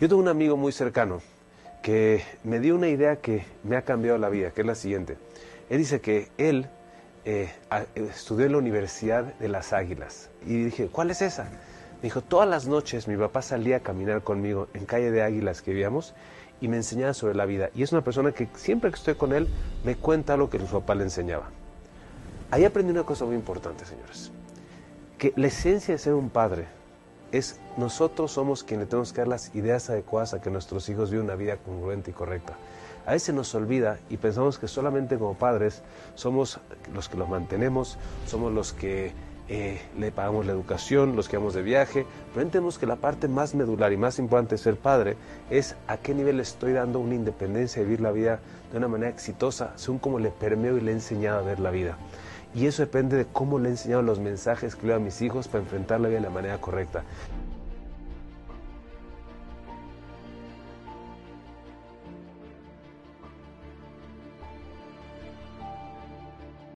Yo tengo un amigo muy cercano que me dio una idea que me ha cambiado la vida, que es la siguiente. Él dice que él eh, estudió en la Universidad de las Águilas. Y dije, ¿cuál es esa? Me dijo, todas las noches mi papá salía a caminar conmigo en calle de Águilas que vivíamos y me enseñaba sobre la vida. Y es una persona que siempre que estoy con él me cuenta lo que su papá le enseñaba. Ahí aprendí una cosa muy importante, señores. Que la esencia de ser un padre es nosotros somos quienes tenemos que dar las ideas adecuadas a que nuestros hijos vivan una vida congruente y correcta. A veces nos olvida y pensamos que solamente como padres somos los que los mantenemos, somos los que eh, le pagamos la educación, los que vamos de viaje, pero entendemos que la parte más medular y más importante de ser padre es a qué nivel estoy dando una independencia de vivir la vida de una manera exitosa, según cómo le permeo y le he enseñado a ver la vida. Y eso depende de cómo le he enseñado los mensajes que le a mis hijos para enfrentar la vida de la manera correcta.